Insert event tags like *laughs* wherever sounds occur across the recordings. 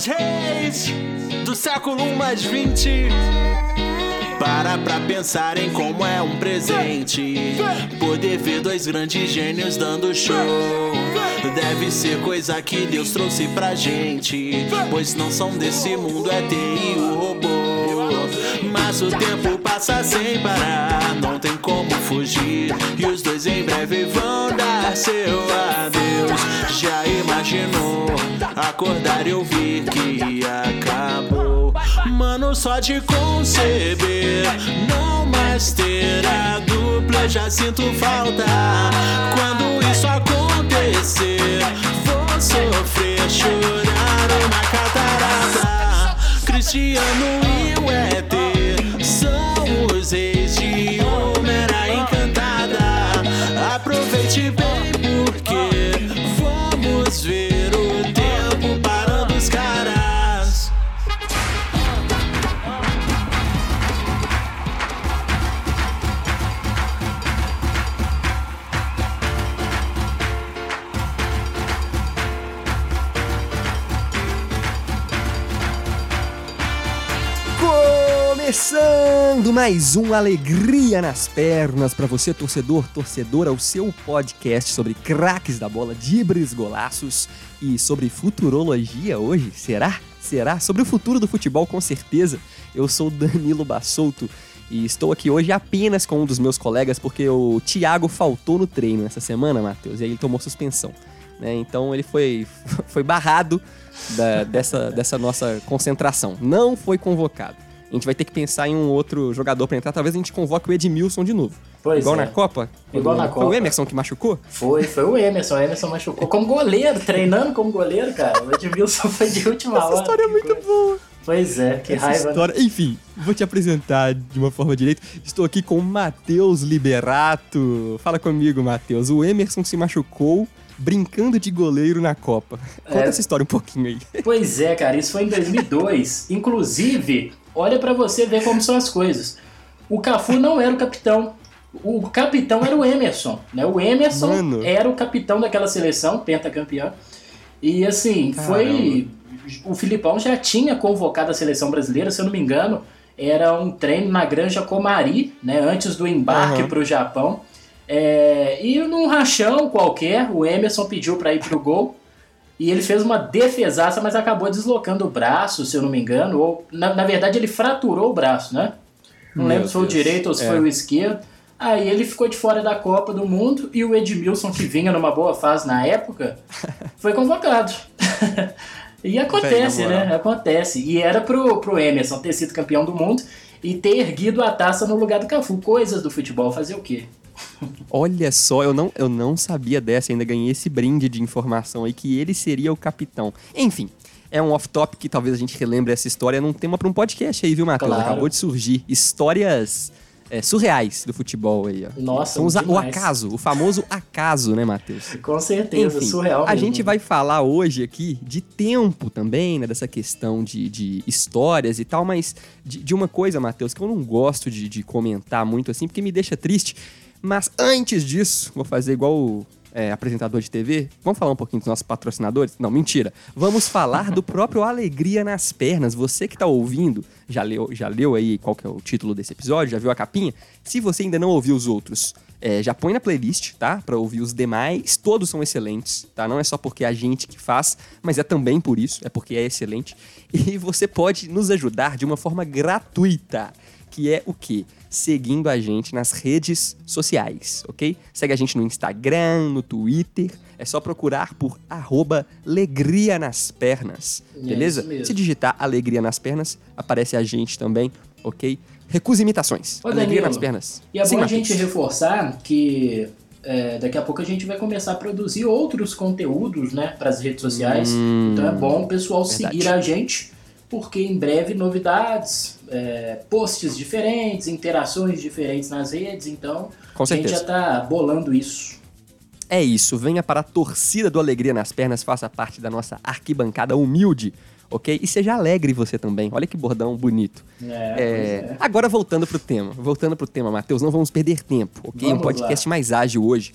os reis do século 1 mais 20. Para pra pensar em como é um presente. Poder ver dois grandes gênios dando show. Deve ser coisa que Deus trouxe pra gente Pois não são desse mundo, é TI o robô. Mas o tempo passa sem parar Não tem como fugir E os dois em breve vão dar seu adeus. Já imaginou acordar e ouvir que acabou. Mano, só de conceber Não mais ter a dupla Já sinto falta. Quando isso acontecer Vou sofrer, chorar uma catarata. Cristiano e o ET Começando mais um Alegria nas Pernas para você, torcedor, torcedora, o seu podcast sobre craques da bola, dibres, golaços e sobre futurologia hoje. Será? Será? Sobre o futuro do futebol, com certeza. Eu sou Danilo Bassolto e estou aqui hoje apenas com um dos meus colegas porque o Thiago faltou no treino essa semana, Matheus, e aí ele tomou suspensão. né? Então ele foi, *laughs* foi barrado da- dessa, dessa nossa concentração. Não foi convocado. A gente vai ter que pensar em um outro jogador pra entrar. Talvez a gente convoque o Edmilson de novo. Pois Igual é. na Copa? Igual na Foi o Copa. Emerson que machucou? Foi, foi o Emerson. O Emerson machucou como goleiro, treinando como goleiro, cara. O Edmilson foi de última Essa hora. história é muito coisa. boa. Pois é, que Essa raiva. né? história. Enfim, vou te apresentar de uma forma direita. Estou aqui com o Matheus Liberato. Fala comigo, Matheus. O Emerson se machucou brincando de goleiro na Copa. Conta É. essa história um pouquinho aí. Pois é, cara, isso foi em 2002. *laughs* Inclusive, olha pra você ver como são as coisas. O Cafu não era o capitão. O capitão era o Emerson, né? O Emerson Mano. era o capitão daquela seleção, pentacampeão. E assim, foi. O Filipão já tinha convocado a seleção brasileira, se eu não me engano, era um treino na Granja Comari, né? Antes do embarque Aham. pro Japão. É, e num rachão qualquer, o Emerson pediu pra ir pro gol. E ele fez uma defesaça, mas acabou deslocando o braço, se eu não me engano. Ou, na, na verdade, ele fraturou o braço, né? Não Meu lembro se foi o Deus. direito ou se É. foi o esquerdo. Aí ele ficou de fora da Copa do Mundo e o Edmilson, que vinha numa boa fase na época, *laughs* foi convocado. *laughs* e acontece, moral. né? Acontece. E era pro, pro Emerson ter sido campeão do mundo e ter erguido a taça no lugar do Cafu. Coisas do futebol, fazer o quê? Olha só, eu não, eu não sabia dessa, ainda ganhei esse brinde de informação aí que ele seria o capitão. Enfim, é um off-top que talvez a gente relembre essa história num tema pra um podcast aí, viu, Matheus? Claro. Acabou de surgir. Histórias é, surreais do futebol aí, ó. Nossa, São os o acaso, o famoso acaso, né, Matheus? Com certeza, Enfim, surreal. a mesmo. gente vai falar hoje aqui de tempo também, né? Dessa questão de, de histórias e tal, mas de, de uma coisa, Matheus, que eu não gosto de, de comentar muito assim, porque me deixa triste. Mas antes disso, vou fazer igual o é, apresentador de TV. Vamos falar um pouquinho dos nossos patrocinadores? Não, mentira. Vamos falar do próprio Alegria nas Pernas. Você que tá ouvindo, já leu, já leu aí qual que é o título desse episódio, já viu a capinha? Se você ainda não ouviu os outros, é, já põe na playlist, tá? Pra ouvir os demais. Todos são excelentes, tá? Não é só porque é a gente que faz, mas é também por isso, é porque é excelente. E você pode nos ajudar de uma forma gratuita, que é o quê? Seguindo a gente nas redes sociais, ok? Segue a gente no Instagram, no Twitter. É só procurar por arroba Alegria nas Pernas, É beleza? mesmo. Se digitar Alegria nas Pernas, aparece a gente também, ok? Recusa imitações. Ô, Alegria Danilo, nas Pernas. E é Sim, bom a gente reforçar que é, daqui a pouco a gente vai começar a produzir outros conteúdos né, para as redes sociais. Hum, então é bom o pessoal verdade. seguir a gente, porque em breve novidades, é, posts diferentes, interações diferentes nas redes. Então Com a gente certeza. já tá bolando isso. É isso, venha para a torcida do Alegria nas Pernas, faça parte da nossa arquibancada humilde, ok? E seja alegre você também. Olha que bordão bonito. É, É, é. Agora voltando pro tema, voltando pro tema, Matheus, não vamos perder tempo, ok? um Vamos podcast mais ágil hoje.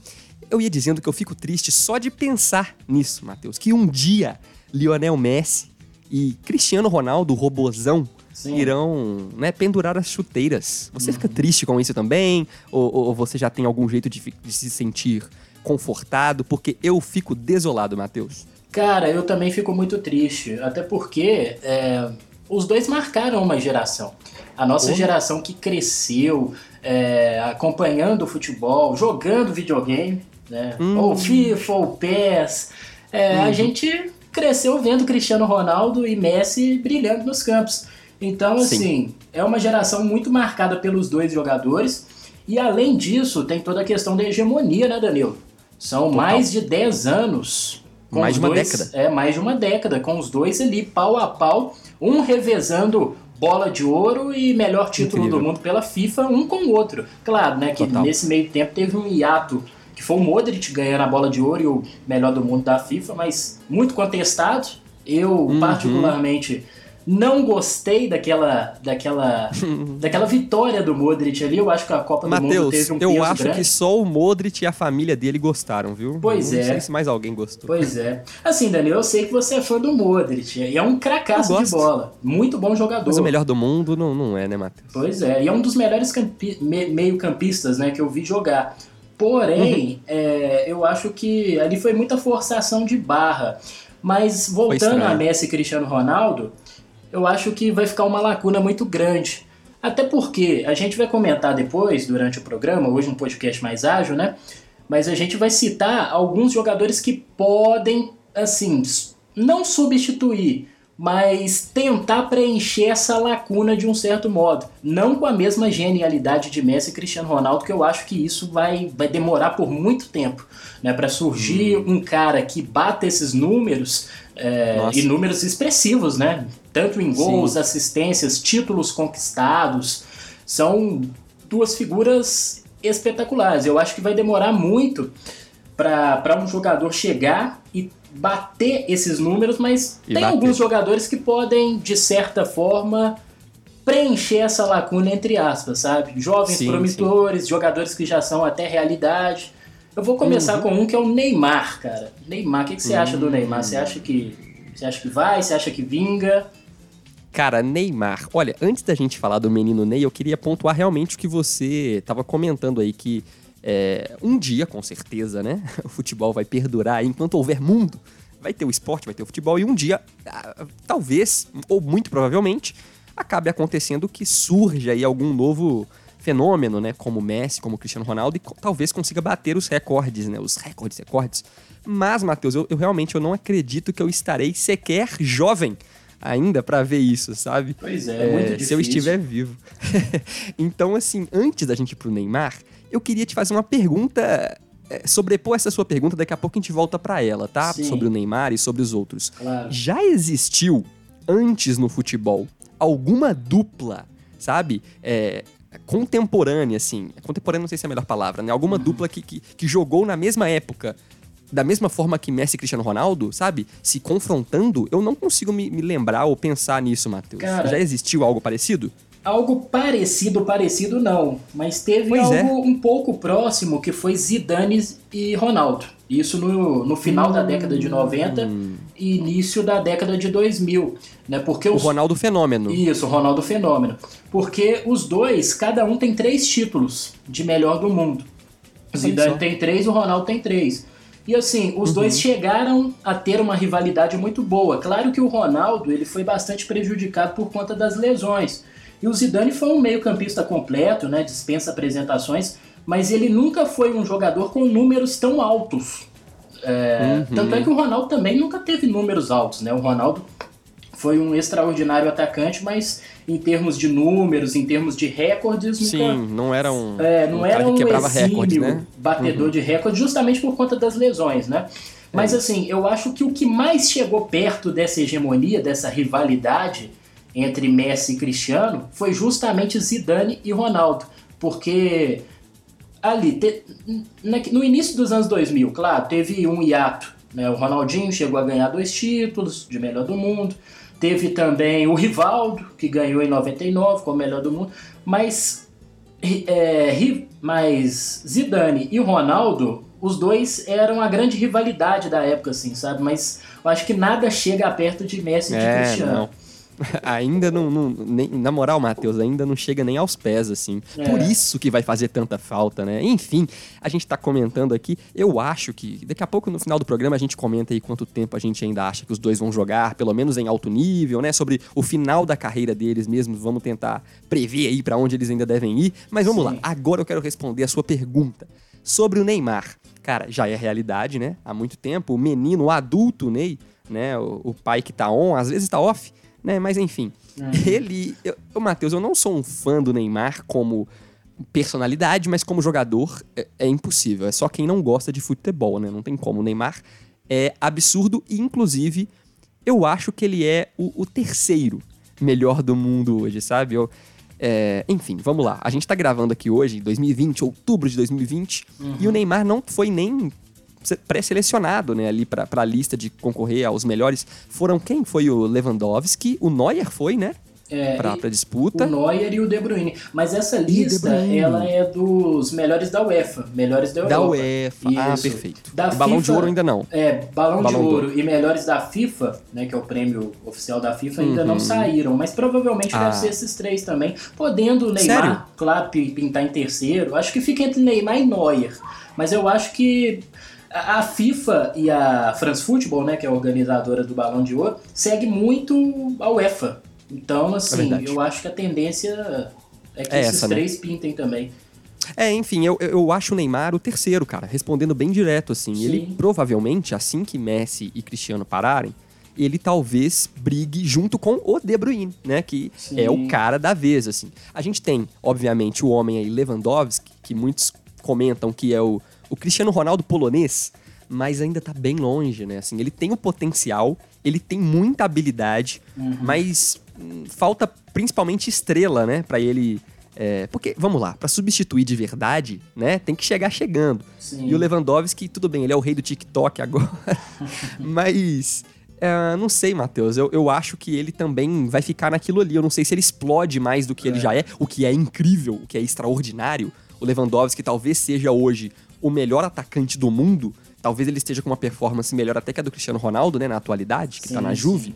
Eu ia dizendo que eu fico triste só de pensar nisso, Matheus, que um dia Lionel Messi e Cristiano Ronaldo, o robozão, Sim. irão né, pendurar as chuteiras. Você fica triste com isso também? Ou, ou- você já tem algum jeito de, de se sentir confortado? Porque eu fico desolado, Matheus. Cara, eu também fico muito triste, até porque é, os dois marcaram uma geração. A nossa Oh. geração que cresceu é, acompanhando o futebol, jogando videogame, né? Hum. ou FIFA, ou PES. É, A gente cresceu vendo Cristiano Ronaldo e Messi brilhando nos campos. Então, Sim. assim, é uma geração muito marcada pelos dois jogadores. E além disso, tem toda a questão da hegemonia, né, Danilo? São mais de 10 anos. com Mais de uma dois- década. É, mais de uma década, com os dois ali pau a pau, um revezando bola de ouro e melhor título Incrível. do mundo pela FIFA, um com o outro. Claro, né, que Total. nesse meio tempo teve um hiato, que foi o Modric ganhando a bola de ouro e o melhor do mundo da FIFA, mas muito contestado. Eu, Uhum. particularmente, não gostei daquela, daquela, *laughs* daquela vitória do Modric ali. Eu acho que a Copa do Mundo teve um eu peso acho grande. que só o Modric e a família dele gostaram, viu? Pois não é. sei se mais alguém gostou. Pois é. Assim, Daniel, eu sei que você é fã do Modric. E é um Eu cracaço de bola. Muito bom jogador. Mas o melhor do mundo não, não é, né, Matheus? Pois é. E é um dos melhores campi- me- meio-campistas né, que eu vi jogar. Porém, é, eu acho que ali foi muita forçação de barra. Mas voltando a Messi e Cristiano Ronaldo, eu acho que vai ficar uma lacuna muito grande. Até porque a gente vai comentar depois, durante o programa, hoje um podcast mais ágil, né? Mas a gente vai citar alguns jogadores que podem, assim, não substituir, mas tentar preencher essa lacuna de um certo modo. Não com a mesma genialidade de Messi e Cristiano Ronaldo, que eu acho que isso vai, vai demorar por muito tempo. Né, para surgir um cara que bata esses números, é, e números expressivos, né? Tanto em gols, Sim. assistências, títulos conquistados. São duas figuras espetaculares. Eu acho que vai demorar muito para um jogador chegar e bater esses números, mas E tem bater. alguns jogadores que podem, de certa forma, preencher essa lacuna, entre aspas, sabe? Jovens Sim, promissores, jogadores que já são até realidade. Eu vou começar Uhum. com um que é o Neymar, cara. Neymar, o que, que você acha do Neymar? Você acha que. Você acha que vai? Você acha que vinga? Cara, Neymar. Olha, antes da gente falar do menino Ney, eu queria pontuar realmente o que você estava comentando aí, que é, um dia, com certeza, né? *laughs* O futebol vai perdurar enquanto houver mundo. Vai ter o esporte, vai ter o futebol, e um dia, talvez, ou muito provavelmente, acabe acontecendo que surja aí algum novo fenômeno, né? Como Messi, como Cristiano Ronaldo, e talvez consiga bater os recordes, né? Os recordes, recordes. Mas, Matheus, eu, eu realmente eu não acredito que eu estarei sequer jovem ainda pra ver isso, sabe? Pois é, muito Se eu difícil. estiver vivo. *laughs* então, assim, antes da gente ir pro Neymar, eu queria te fazer uma pergunta. é, sobrepor essa sua pergunta, daqui a pouco a gente volta pra ela, tá? Sim. Sobre o Neymar e sobre os outros. Claro. Já existiu antes no futebol alguma dupla, sabe? É, contemporânea, assim. Contemporânea não sei se é a melhor palavra, né? Uhum. Alguma dupla que, que, que jogou na mesma época. Da mesma forma que Messi e Cristiano Ronaldo, sabe? Se confrontando, eu não consigo me, me lembrar ou pensar nisso, Matheus. Cara, Já existiu algo parecido? Algo parecido, parecido não, mas teve Pois algo é. um pouco próximo que foi Zidane e Ronaldo. Isso no, no final da década de 90 e início da década de 2000, né? Porque O os Ronaldo Fenômeno. Isso, Ronaldo Fenômeno. Porque os dois, cada um tem três títulos de melhor do mundo. O Zidane tem três, o Ronaldo tem três. E assim, os dois chegaram a ter uma rivalidade muito boa. Claro que o Ronaldo ele foi bastante prejudicado por conta das lesões. E o Zidane foi um meio-campista completo, né? Dispensa apresentações, mas ele nunca foi um jogador com números tão altos. É, Uhum. Tanto é que o Ronaldo também nunca teve números altos, né? O Ronaldo foi um extraordinário atacante, mas em termos de números, em termos de recordes, nunca, Sim, não era um, é, não um era um que quebrava exímio recordes, né? batedor de recordes, justamente por conta das lesões, né? Mas É. assim, eu acho que o que mais chegou perto dessa hegemonia, dessa rivalidade entre Messi e Cristiano, foi justamente Zidane e Ronaldo, porque ali te- no início dos anos 2000, claro, teve um hiato, né? O Ronaldinho chegou a ganhar dois títulos de melhor do mundo. Teve também o Rivaldo, que ganhou em 99 como melhor do mundo. Mas, é, mas Zidane e Ronaldo, os dois eram a grande rivalidade da época, assim, sabe? Mas eu acho que nada chega perto de Messi e de É, Cristiano. não. *laughs* ainda não, não- nem- na moral, Matheus, ainda não chega nem aos pés, assim. É. Por isso que vai fazer tanta falta, né? Enfim, a gente tá comentando aqui. Eu acho que daqui a pouco, no final do programa, a gente comenta aí quanto tempo a gente ainda acha que os dois vão jogar, pelo menos em alto nível, né? Sobre o final da carreira deles mesmo. Vamos tentar prever aí pra onde eles ainda devem ir. Mas vamos Sim. lá. Agora eu quero responder a sua pergunta sobre o Neymar. Cara, já é realidade, né? Há muito tempo. O menino, o adulto Ney, né? O, o pai que tá on, às vezes tá off, né? Mas enfim. Ele. Eu, eu, Matheus, eu não sou um fã do Neymar como personalidade, mas como jogador é, é impossível. É só quem não gosta de futebol, né? Não tem como. O Neymar é absurdo e, inclusive, eu acho que ele é o, o terceiro melhor do mundo hoje, sabe? Eu, é, enfim, vamos lá. A gente tá gravando aqui hoje, em 2020, outubro de 2020, e o Neymar não foi nem pré-selecionado, né, ali pra, pra lista de concorrer aos melhores. Foram quem? Foi o Lewandowski, o Neuer foi, né? É, pra, e- pra disputa. O Neuer e o De Bruyne. Mas essa lista, ela é dos melhores da UEFA, melhores da Europa. Da UEFA. Ah, Isso. perfeito. Da E Balão de FIFA Ouro ainda não. É, Balão, Balão de Ouro e melhores da FIFA, né, que é o prêmio oficial da FIFA, ainda Uhum. não saíram. Mas provavelmente Ah. deve ser esses três também. Podendo o Neymar, Sério? claro, pintar em terceiro. Acho que fica entre Neymar e Neuer. Mas eu acho que a FIFA e a France Football, né, que é a organizadora do Balão de Ouro, segue muito a UEFA. Então, assim, verdade. eu acho que a tendência é que É esses essa, né? três pintem também. É, enfim, eu, eu acho o Neymar o terceiro, cara. Respondendo bem direto, assim. Sim. Ele provavelmente, assim que Messi e Cristiano pararem, ele talvez brigue junto com o De Bruyne, né? Que Sim. é o cara da vez, assim. A gente tem, obviamente, o homem aí, Lewandowski, que muitos comentam que é o, o Cristiano Ronaldo polonês, mas ainda tá bem longe, né? Assim, ele tem o potencial, ele tem muita habilidade, mas hum, falta principalmente estrela, né? Pra ele... é, porque, vamos lá, pra substituir de verdade, né? Tem que chegar chegando. Sim. E o Lewandowski, tudo bem, ele é o rei do TikTok agora. *laughs* Mas. é, não sei, Matheus. Eu, eu acho que ele também vai ficar naquilo ali. Eu não sei se ele explode mais do que ele já é, o que é incrível, o que é extraordinário. O Lewandowski talvez seja hoje o melhor atacante do mundo. Talvez ele esteja com uma performance melhor até que a do Cristiano Ronaldo, né, na atualidade, que tá Sim, na sim. Juve.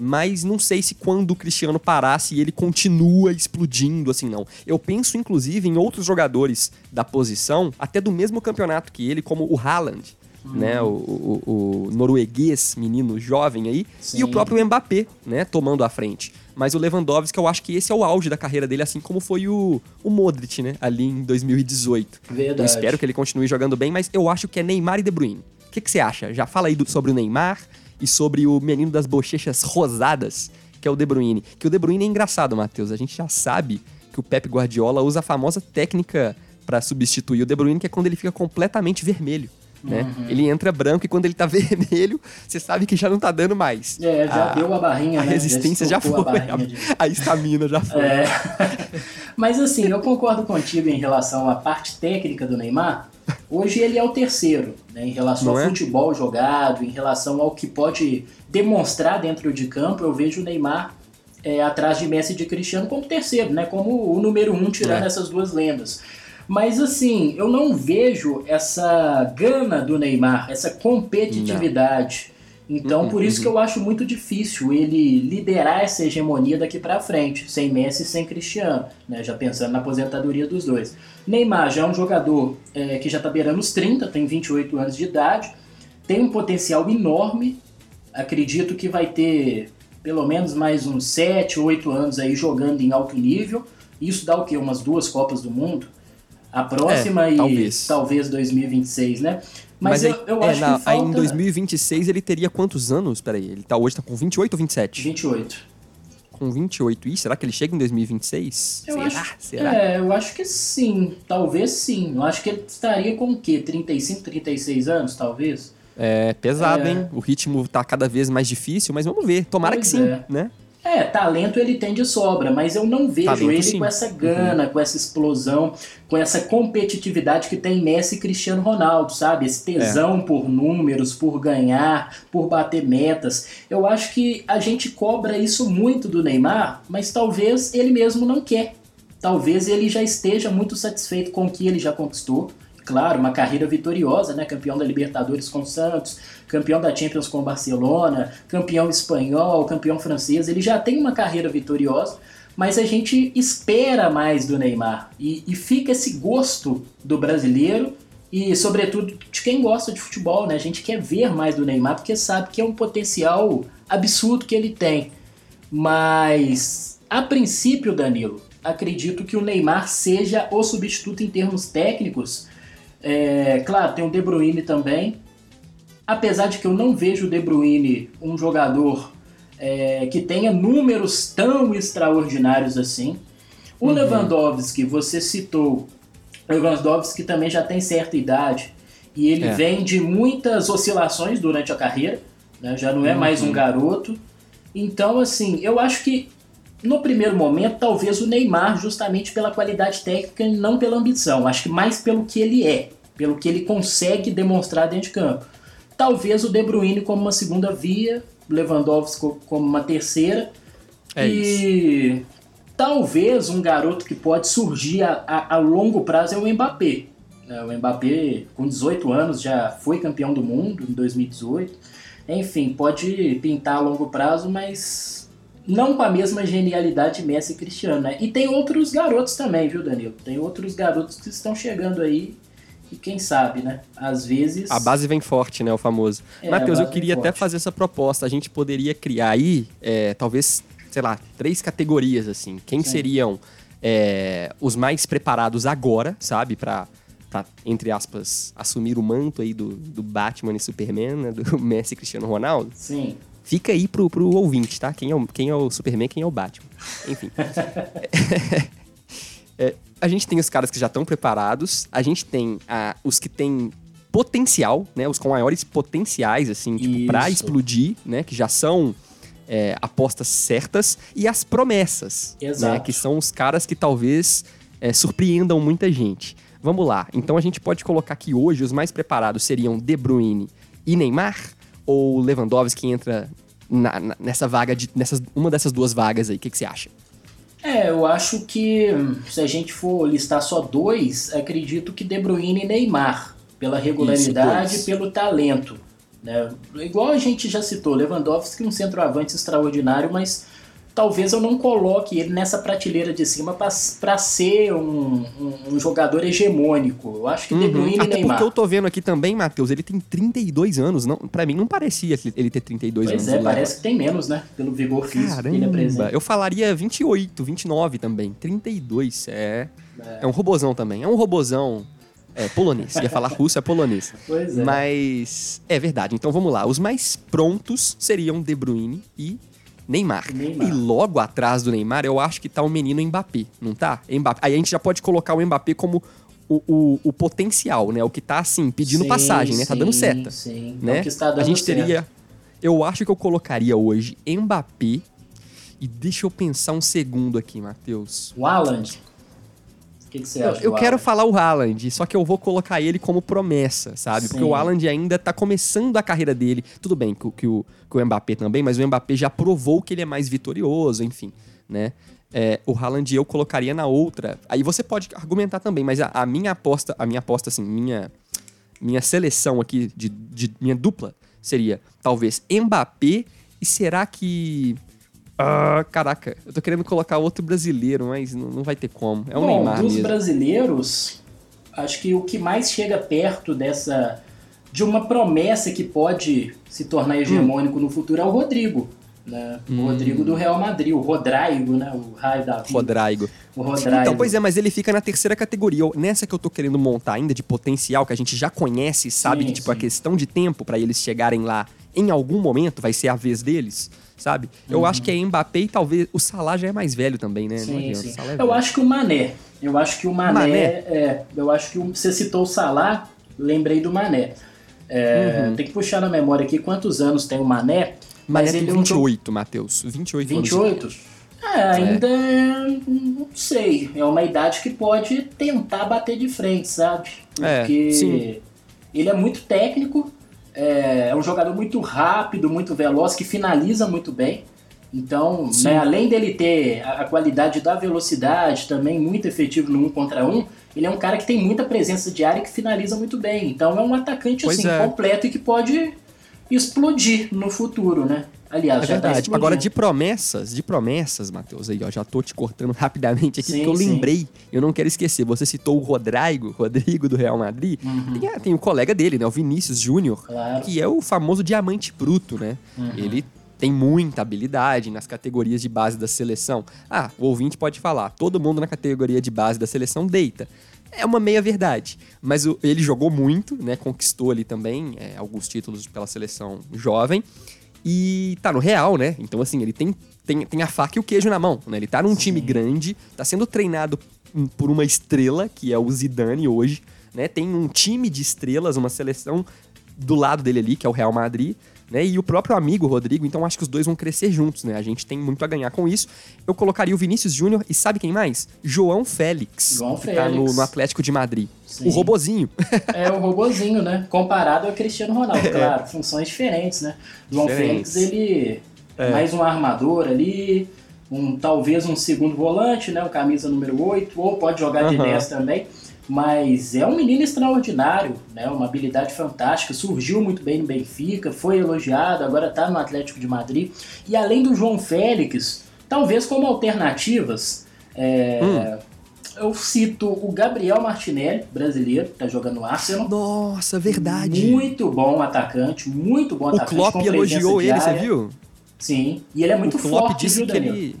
Mas não sei se quando o Cristiano parar, se ele continua explodindo assim, não. Eu penso, inclusive, em outros jogadores da posição, até do mesmo campeonato que ele, como o Haaland, né? O, o- o norueguês, menino jovem aí, Sim. e o próprio Mbappé, né? Tomando a frente. Mas o Lewandowski, eu acho que esse é o auge da carreira dele, assim como foi o, o Modric, né? Ali em 2018. Verdade. Eu espero que ele continue jogando bem, mas eu acho que é Neymar e De Bruyne. O que, que você acha? Já fala aí do- sobre o Neymar e sobre o menino das bochechas rosadas, que é o De Bruyne. Que o De Bruyne é engraçado, Matheus. A gente já sabe que o Pep Guardiola usa a famosa técnica pra substituir o De Bruyne, que é quando ele fica completamente vermelho. Né? Ele entra branco e quando ele tá *laughs* vermelho, você sabe que já não tá dando mais. É, já a, deu a barrinha, a né? resistência já estocou foi. a de- *laughs* A estamina já foi. É. *laughs* Mas assim, eu concordo contigo em relação à parte técnica do Neymar. Hoje ele é o terceiro, né, em relação Não ao é? futebol jogado, em relação ao que pode demonstrar dentro de campo, eu vejo o Neymar é, atrás de Messi e de Cristiano como terceiro, né, como o número um, tirando É. essas duas lendas. Mas assim, eu não vejo essa gana do Neymar, essa competitividade. Então, Uhum, por isso que eu acho muito difícil ele liderar essa hegemonia daqui pra frente, sem Messi e sem Cristiano, né? já pensando na aposentadoria dos dois. Neymar já é um jogador é, que já tá beirando os 30, tem 28 anos de idade, tem um potencial enorme, acredito que vai ter pelo menos mais uns 7, 8 anos aí jogando em alto nível. Isso dá o quê? Umas duas Copas do Mundo? A próxima É, e talvez. talvez 2026, né? Mas, aí, eu, eu é, acho na- que aí falta... em 2026 ele teria quantos anos? Peraí, ele tá hoje tá com 28 ou 27? 28. Com 28. Ih, será que ele chega em 2026? Eu será? acho, Será? É, eu acho que sim. Talvez sim. Eu acho que ele estaria com o quê? 35, 36 anos, talvez? É pesado, É. hein? O ritmo tá cada vez mais difícil, mas vamos ver. Tomara Pois que sim, é. né? É, talento ele tem de sobra, mas eu não vejo Talento, ele sim. Uhum. com essa gana, com essa explosão, com essa competitividade que tem Messi e Cristiano Ronaldo, sabe? Esse É. tesão por números, por ganhar, por bater metas. Eu acho que a gente cobra isso muito do Neymar, mas talvez ele mesmo não quer. Talvez ele já esteja muito satisfeito com o que ele já conquistou. claro, uma carreira vitoriosa, né? Campeão da Libertadores com o Santos, campeão da Champions com o Barcelona, campeão espanhol, campeão francês. Ele já tem uma carreira vitoriosa, mas a gente espera mais do Neymar. E, e fica esse gosto do brasileiro e, sobretudo, de quem gosta de futebol, né? A gente quer ver mais do Neymar porque sabe que é um potencial absurdo que ele tem. Mas, a princípio, Danilo, acredito que o Neymar seja o substituto em termos técnicos. É, claro, tem o De Bruyne também. Apesar de que eu não vejo o De Bruyne um jogador é, que tenha números tão extraordinários assim. O uhum. Lewandowski, você citou, Lewandowski também já tem certa idade e ele é. vem de muitas oscilações durante a carreira, né? já não é uhum. mais um garoto. Então, assim, eu acho que no primeiro momento, talvez o Neymar, justamente pela qualidade técnica e não pela ambição. Acho que mais pelo que ele é, pelo que ele consegue demonstrar dentro de campo. Talvez o De Bruyne como uma segunda via, Lewandowski como uma terceira. É e isso. talvez um garoto que pode surgir a, a, a longo prazo é o Mbappé. É, o Mbappé, com 18 anos, já foi campeão do mundo em 2018. Enfim, pode pintar a longo prazo, mas não com a mesma genialidade Messi e Cristiano, né? E tem outros garotos também, viu, Danilo? Tem outros garotos que estão chegando aí e quem sabe, né? Às vezes. A base vem forte, né? O famoso. É, Matheus, eu queria até fazer essa proposta. A gente poderia criar aí, é, talvez, sei lá, três categorias, assim. Quem Sim. seriam é, os mais preparados agora, sabe? Pra, pra, entre aspas, assumir o manto aí do, do Batman e Superman, né? Do *laughs* Messi e Cristiano Ronaldo. Sim. Fica aí pro, pro ouvinte, tá? Quem é, o, quem é o Superman, quem é o Batman. Enfim. *laughs* *laughs* é, a gente tem os caras que já estão preparados, a gente tem ah, os que têm potencial, né? Os com maiores potenciais, assim, tipo, pra explodir, né? Que já são é, apostas certas. E as promessas, né? Exato. né? Que são os caras que talvez é, surpreendam muita gente. Vamos lá. Então a gente pode colocar que hoje os mais preparados seriam De Bruyne e Neymar ou Lewandowski entra na, na, nessa vaga, de, nessas, uma dessas duas vagas aí? O que, que você acha? É, eu acho que se a gente for listar só dois, acredito que De Bruyne e Neymar, pela regularidade e pelo talento. Né? Igual a gente já citou, Lewandowski um centroavante extraordinário, mas talvez eu não coloque ele nessa prateleira de cima para ser um, um, um, jogador hegemônico. Eu acho que uhum. De Bruyne Até e Neymar. porque eu tô vendo aqui também, Matheus, ele tem 32 anos. Não, para mim não parecia ele ter 32 pois anos. Pois é, parece que tem menos, né? Pelo vigor físico Caramba, que ele apresenta. Eu falaria 28, 29 também. 32, é... É, é um robozão também. É um robozão é, polonês. Ia falar russo, é polonês. *laughs* Pois é. Mas é verdade. Então vamos lá. Os mais prontos seriam De Bruyne e Neymar. Neymar. E logo atrás do Neymar, eu acho que tá o menino Mbappé, não tá? Mbappé. Aí a gente já pode colocar o Mbappé como o, o, o potencial, né? O que tá, assim, pedindo sim, passagem, né? Tá dando seta. Sim, né? É o que está dando a gente certo. teria... Eu acho que eu colocaria hoje Mbappé e deixa eu pensar um segundo aqui, Matheus. O Haaland. O que, que, você acha? Eu, eu quero falar o Haaland, só que eu vou colocar ele como promessa, sabe? Sim. Porque o Haaland ainda tá começando a carreira dele. Tudo bem que, que, o, que o Mbappé também, mas o Mbappé já provou que ele é mais vitorioso, enfim, né? É, o Haaland eu colocaria na outra. Aí você pode argumentar também, mas a, a minha aposta, a minha aposta, assim, minha, minha seleção aqui de, de minha dupla seria talvez Mbappé e será que ah, caraca, eu tô querendo colocar outro brasileiro, mas não, não vai ter como. É o Bom, Neymar dos mesmo. brasileiros, acho que o que mais chega perto dessa de uma promessa que pode se tornar hegemônico hum. no futuro é o Rodrigo. Né? O hum. Rodrigo do Real Madrid, o Rodrigo, né? O raio da vida. Rodrigo. O Rodrigo. Então, pois é, mas ele fica na terceira categoria. Nessa que eu tô querendo montar ainda de potencial, que a gente já conhece, sabe sim, que tipo, sim. a questão de tempo para eles chegarem lá em algum momento vai ser a vez deles sabe? Eu uhum. acho que é Mbappé e talvez o Salah já é mais velho também, né? Sim, sim. É eu acho que o Mané. Eu acho que o Mané, Mané. é. Eu acho que você citou o Salah, lembrei do Mané. É, uhum. Tem que puxar na memória aqui quantos anos tem o Mané. Mas Mané ele tem 28, é um... Matheus. 28 28? Anos. É, ainda é. não sei. É uma idade que pode tentar bater de frente, sabe? É, Porque é, ele é muito técnico, é, é um jogador muito rápido, muito veloz, que finaliza muito bem. Então, né, além dele ter a, a qualidade da velocidade, também muito efetivo no um contra um, ele é um cara que tem muita presença de área e que finaliza muito bem. Então é um atacante Pois assim, é. completo e que pode explodir no futuro, né? Aliás, É já tá verdade. explodindo. Agora, de promessas, de promessas, Matheus, aí, ó, já tô te cortando *laughs* rapidamente aqui, Sim, porque eu sim. lembrei, eu não quero esquecer. Você citou o Rodrigo, Rodrigo do Real Madrid. Tem, a- tem o colega dele, né? O Vinícius Júnior, Uhum. Claro. Uhum. que é o famoso diamante bruto, né? Ele tem muita habilidade nas categorias de base da seleção. Ah, o ouvinte pode falar, todo mundo na categoria de base da seleção deita. É uma meia verdade, mas o- ele jogou muito, né? Conquistou ali também é, alguns títulos pela seleção jovem e tá no Real, né? Então assim, ele tem, tem, tem a faca e o queijo na mão, né? Ele tá num time grande, tá sendo treinado por uma estrela, que é o Zidane hoje, né? Tem um time de estrelas, uma seleção do lado dele ali, que é o Real Madrid, né? E o próprio amigo Rodrigo, então acho que os dois vão crescer juntos, né? A gente tem muito a ganhar com isso. Eu colocaria o Vinícius Júnior e sabe quem mais? João Félix, João que tá no, Félix. no Atlético de Madrid. Sim. O robozinho. É o robozinho, né? Comparado ao Cristiano Ronaldo, *laughs* claro. Funções diferentes, né? João Diferentes. Félix, ele é mais um armador ali, um, talvez um segundo volante, né? Um camisa número 8, ou pode jogar de Aham. 10 também. Mas é um menino extraordinário, né? Uma habilidade fantástica. Surgiu muito bem no Benfica, foi elogiado, agora tá no Atlético de Madrid. E além do João Félix, talvez como alternativas, é, eu cito o Gabriel Martinelli, brasileiro, que tá jogando no Arsenal. Nossa, verdade. Muito bom atacante, muito bom o atacante. Klopp com presença elogiou ele, você viu? Sim, e ele é muito o Klopp forte, disse viu, que Danilo? ele.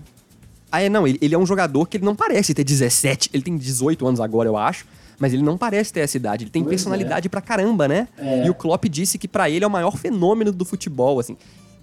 Ah, é, não, ele, ele é um jogador que ele não parece ter 17, ele tem 18 anos agora, eu acho, mas ele não parece ter essa idade, ele tem Pois personalidade pra caramba, né? É. E o Klopp disse que pra ele é o maior fenômeno do futebol, assim.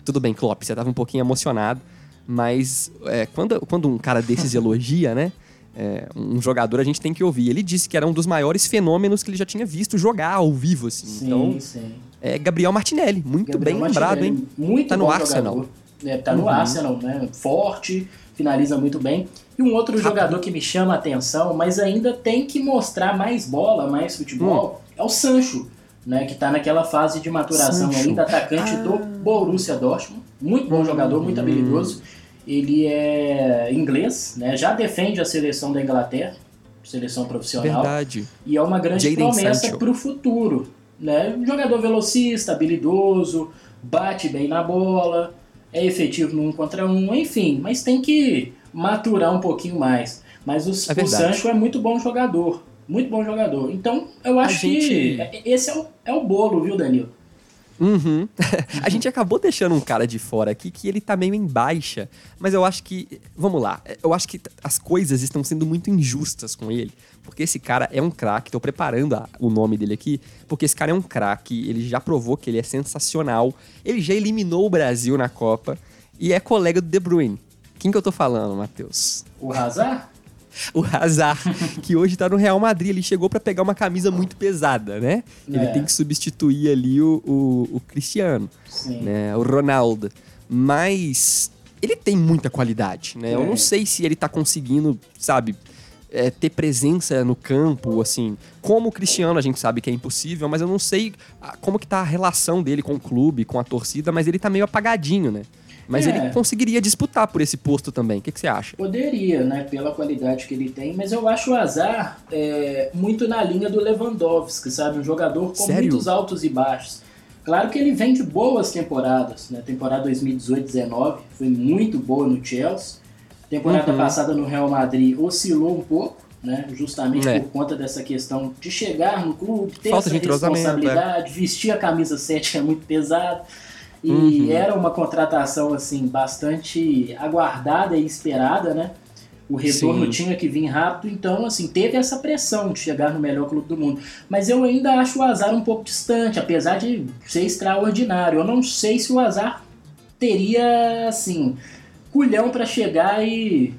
Tudo bem, Klopp, você tava um pouquinho emocionado, mas é, quando, quando um cara desses *laughs* elogia, né? é, um jogador a gente tem que ouvir. Ele disse que era um dos maiores fenômenos que ele já tinha visto jogar ao vivo, assim. Sim, então, sim. é Gabriel Martinelli, muito Gabriel bem lembrado, Martinelli, hein? Muito Tá no Arsenal. jogador. É, tá no Uhum. Arsenal, né? Forte, finaliza muito bem. E um outro Rápido. jogador que me chama a atenção, mas ainda tem que mostrar mais bola, mais futebol, Hum. é o Sancho, né? Que tá naquela fase de maturação Sancho. ainda, atacante Ah. do Borussia Dortmund. Muito bom jogador, muito Hum. habilidoso. Ele é inglês, né? Já defende a seleção da Inglaterra, seleção profissional. Verdade. E é uma grande Jadon promessa para o futuro. Né? Um jogador velocista, habilidoso, bate bem na bola, é efetivo no um contra um, enfim, mas tem que maturar um pouquinho mais. Mas o, É o. Sancho é muito bom jogador. Muito bom jogador. Então, eu acho gente- que esse é o, é o bolo, viu, Danilo? Uhum. *laughs* a gente acabou deixando um cara de fora aqui que ele tá meio em baixa. Mas eu acho que. Vamos lá. Eu acho que as coisas estão sendo muito injustas com ele. Porque esse cara é um craque. Tô preparando a- o nome dele aqui. Porque esse cara é um craque. Ele já provou que ele é sensacional. Ele já eliminou o Brasil na Copa. E é colega do De Bruyne. Quem que eu tô falando, Matheus? O Hazard? *laughs* o Hazard, que hoje tá no Real Madrid. Ele chegou pra pegar uma camisa muito pesada, né? Ele É. tem que substituir ali o, o, o Cristiano, Sim. né? O Ronaldo. Mas ele tem muita qualidade, né? Eu É. não sei se ele tá conseguindo, sabe, é, ter presença no campo, assim. Como o Cristiano a gente sabe que é impossível, mas eu não sei ah, como que tá a relação dele com o clube, com a torcida, mas ele tá meio apagadinho, né? Mas É. ele conseguiria disputar por esse posto também. O que, que você acha? Poderia, né, pela qualidade que ele tem, mas eu acho o Azar é, muito na linha do Lewandowski, sabe? Um jogador com Sério? muitos altos e baixos. Claro que ele vem de boas temporadas, né? Temporada 2018-19 foi muito boa no Chelsea. Temporada Uhum. passada no Real Madrid oscilou um pouco, né? Justamente É. por conta dessa questão de chegar no clube, ter Falta essa é. responsabilidade, vestir a camisa 7 que é muito pesado. E Uhum. era uma contratação assim bastante aguardada e esperada, né? O retorno Sim. tinha que vir rápido, então assim, teve essa pressão de chegar no melhor clube do mundo. Mas eu ainda acho o Azar um pouco distante, apesar de ser extraordinário. Eu não sei se o Azar teria assim culhão para chegar e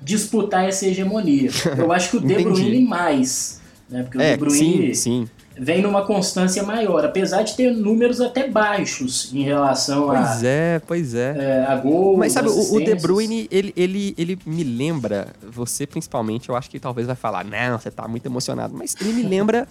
disputar essa hegemonia. *laughs* Eu acho que o De. Bruyne mais, né? Porque o É, De Bruyne sim, sim. vem numa constância maior, apesar de ter números até baixos em relação a, Pois é, pois é. é, a gols, Mas sabe, o, o De. Bruyne, ele, ele, ele me lembra, você principalmente, eu acho que talvez vai falar, não, você tá muito emocionado, mas ele me lembra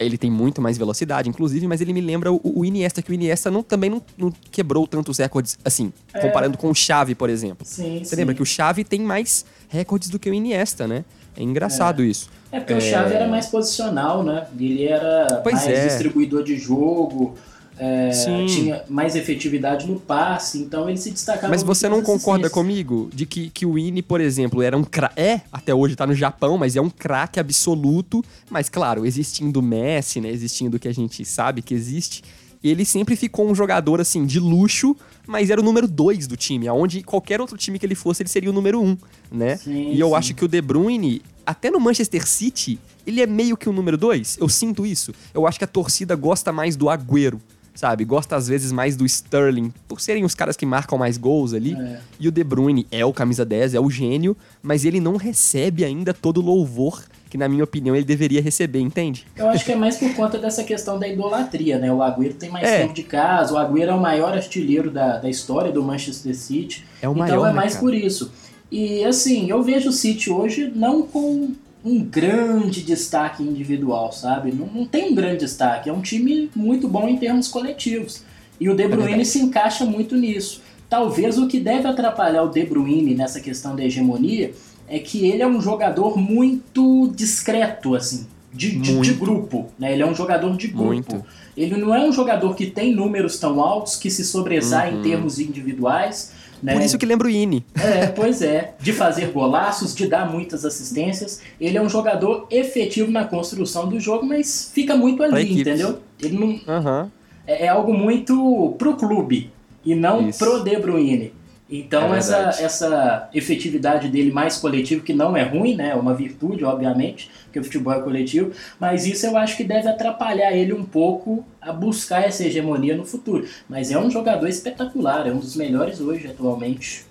ele tem muito mais velocidade, inclusive, mas ele me lembra o, o Iniesta, que o Iniesta não, também não, não quebrou tantos recordes, assim, É. comparando com o Xavi, por exemplo. Sim, Você sim. lembra que o Xavi tem mais recordes do que o Iniesta, né? É engraçado isso. É porque o Xavi era mais posicional, né? Ele era Pois mais é. distribuidor de jogo, é, tinha mais efetividade no passe, então ele se destacava Mas você não concorda comigo de que, que o Ine, por exemplo, era um craque. É, até hoje tá no Japão, mas é um craque absoluto. Mas, claro, existindo Messi, né? Existindo o que a gente sabe que existe. Ele sempre ficou um jogador, assim, de luxo, mas era o número dois do time. Aonde qualquer outro time que ele fosse, ele seria o número um, né? Sim, e eu sim. acho que o De Bruyne, até no Manchester City, ele é meio que o número dois. Eu sinto isso. Eu acho que a torcida gosta mais do Agüero, sabe? Gosta às vezes mais do Sterling, por serem os caras que marcam mais gols ali. É. E o De Bruyne é o camisa 10, é o gênio, mas ele não recebe ainda todo o louvor que, na minha opinião, ele deveria receber, entende? Eu acho que é mais por conta dessa questão da idolatria, né? O Agüero tem mais É. tempo de casa, o Agüero é o maior artilheiro da, da história do Manchester City. É o então maior, é né, mais cara? por isso. E assim, eu vejo o City hoje não com um grande destaque individual, sabe? Não, não tem um grande destaque. É um time muito bom em termos coletivos. E o De Bruyne verdade. se encaixa muito nisso. Talvez o que deve atrapalhar o De Bruyne nessa questão da hegemonia é que ele é um jogador muito discreto, assim, de, de, de grupo. Né? Ele é um jogador de grupo. Muito. Ele não é um jogador que tem números tão altos, que se sobressai em termos individuais. Né? Uhum. Por isso que lembra o Ine. É, pois é. De fazer golaços, de dar muitas assistências. Ele é um jogador efetivo na construção do jogo, mas fica muito ali, entendeu? Ele não, Aham. é, é algo muito pro clube e não Isso. pro De Bruyne. Então É essa, essa efetividade dele mais coletivo, que não é ruim, né? É uma virtude, obviamente, porque o futebol é coletivo, mas isso eu acho que deve atrapalhar ele um pouco a buscar essa hegemonia no futuro. Mas é um jogador espetacular, é um dos melhores hoje atualmente.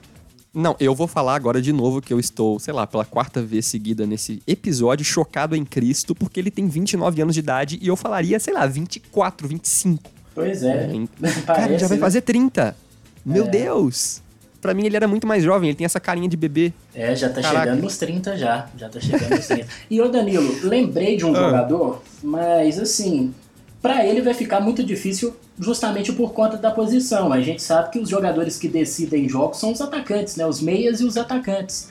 Não, eu vou falar agora de novo que eu estou, sei lá, pela quarta vez seguida nesse episódio, chocado em Cristo, porque ele tem 29 anos de idade e eu falaria, sei lá, 24, 25. Pois é. Hein? *laughs* Parece, Cara, ele já vai né? fazer 30. Meu É. Deus! Pra mim ele era muito mais jovem, ele tem essa carinha de bebê. É, já tá Caraca. chegando nos 30 já. Já tá chegando nos 30. E ô Danilo, lembrei de um Ah. jogador, mas assim, pra ele vai ficar muito difícil justamente por conta da posição. A gente sabe que os jogadores que decidem jogos são os atacantes, né? Os meias e os atacantes.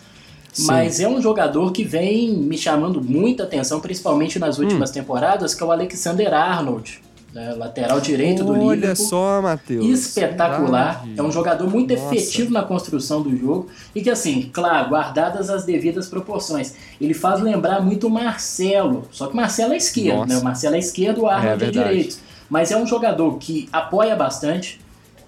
Sim. Mas é um jogador que vem me chamando muita atenção, principalmente nas Hum. últimas temporadas, que é o Alexander Arnold, né? lateral direito do Olha Liverpool só, Matheus. espetacular. Verdade. É um jogador muito Nossa. efetivo na construção do jogo e que, assim, claro, guardadas as devidas proporções, ele faz lembrar muito o Marcelo. Só que o Marcelo é esquerdo, Nossa. né? O Marcelo é esquerdo, o Arnold é, verdade. direito. Mas é um jogador que apoia bastante,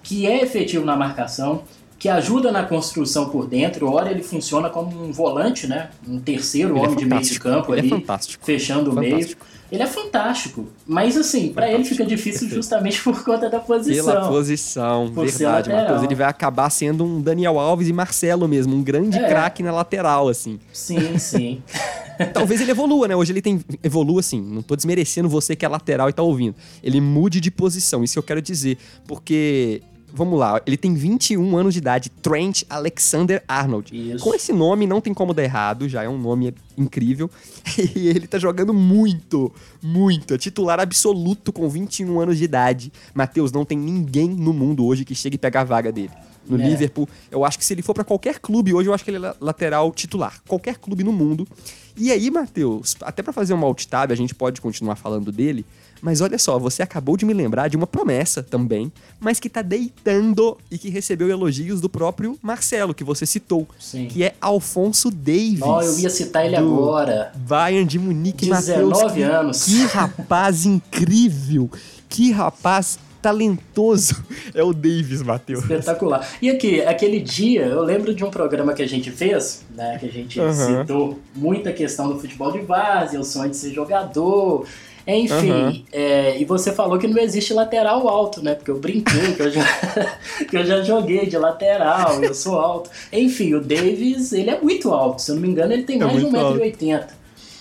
que é efetivo na marcação, que ajuda na construção por dentro. Ora, ele funciona como um volante, né? Um terceiro Ele é homem de meio de fantástico. campo Ele é ali, fantástico. fechando o meio. Fantástico. Ele é fantástico. Mas, assim, pra ele Fantástico. fica difícil justamente *laughs* por conta da posição. Pela posição, Por verdade. Matheus. Ele vai acabar sendo um Daniel Alves e Marcelo mesmo, um grande É. craque na lateral, assim. Sim, sim. *laughs* Talvez ele evolua, né? Hoje ele tem. Evolua assim. Não tô desmerecendo você que é lateral e tá ouvindo. Ele mude de posição, isso que eu quero dizer. Porque. Vamos lá, ele tem 21 anos de idade, Trent Alexander Arnold. Isso. Com esse nome não tem como dar errado, já é um nome incrível. *laughs* E ele tá jogando muito, muito. É titular absoluto com 21 anos de idade. Matheus, não tem ninguém no mundo hoje que chegue e pegar a vaga dele. No É. Liverpool, eu acho que se ele for pra qualquer clube hoje, eu acho que ele é la- lateral titular. Qualquer clube no mundo. E aí, Matheus, até pra fazer uma alt tab, a gente pode continuar falando dele. Mas olha só, você acabou de me lembrar de uma promessa também, mas que tá deitando e que recebeu elogios do próprio Marcelo, que você citou, Sim. que é Alfonso Davis. Ó, eu ia citar ele agora. Bayern de Munique, 19 Matheus. que- anos. Que rapaz incrível! Que rapaz talentoso *laughs* é o Davis, Matheus. Espetacular. E aqui, aquele dia, eu lembro de um programa que a gente fez, né? Que a gente Aham. citou muita questão do futebol de base, o sonho de ser jogador. Enfim, Aham. é, e você falou que não existe lateral alto, né? Porque eu brinquei, que eu já, *laughs* que eu já joguei de lateral, eu sou alto. Enfim, o Davis, ele é muito alto. Se eu não me engano, ele tem É mais de muito alto. 1,80m.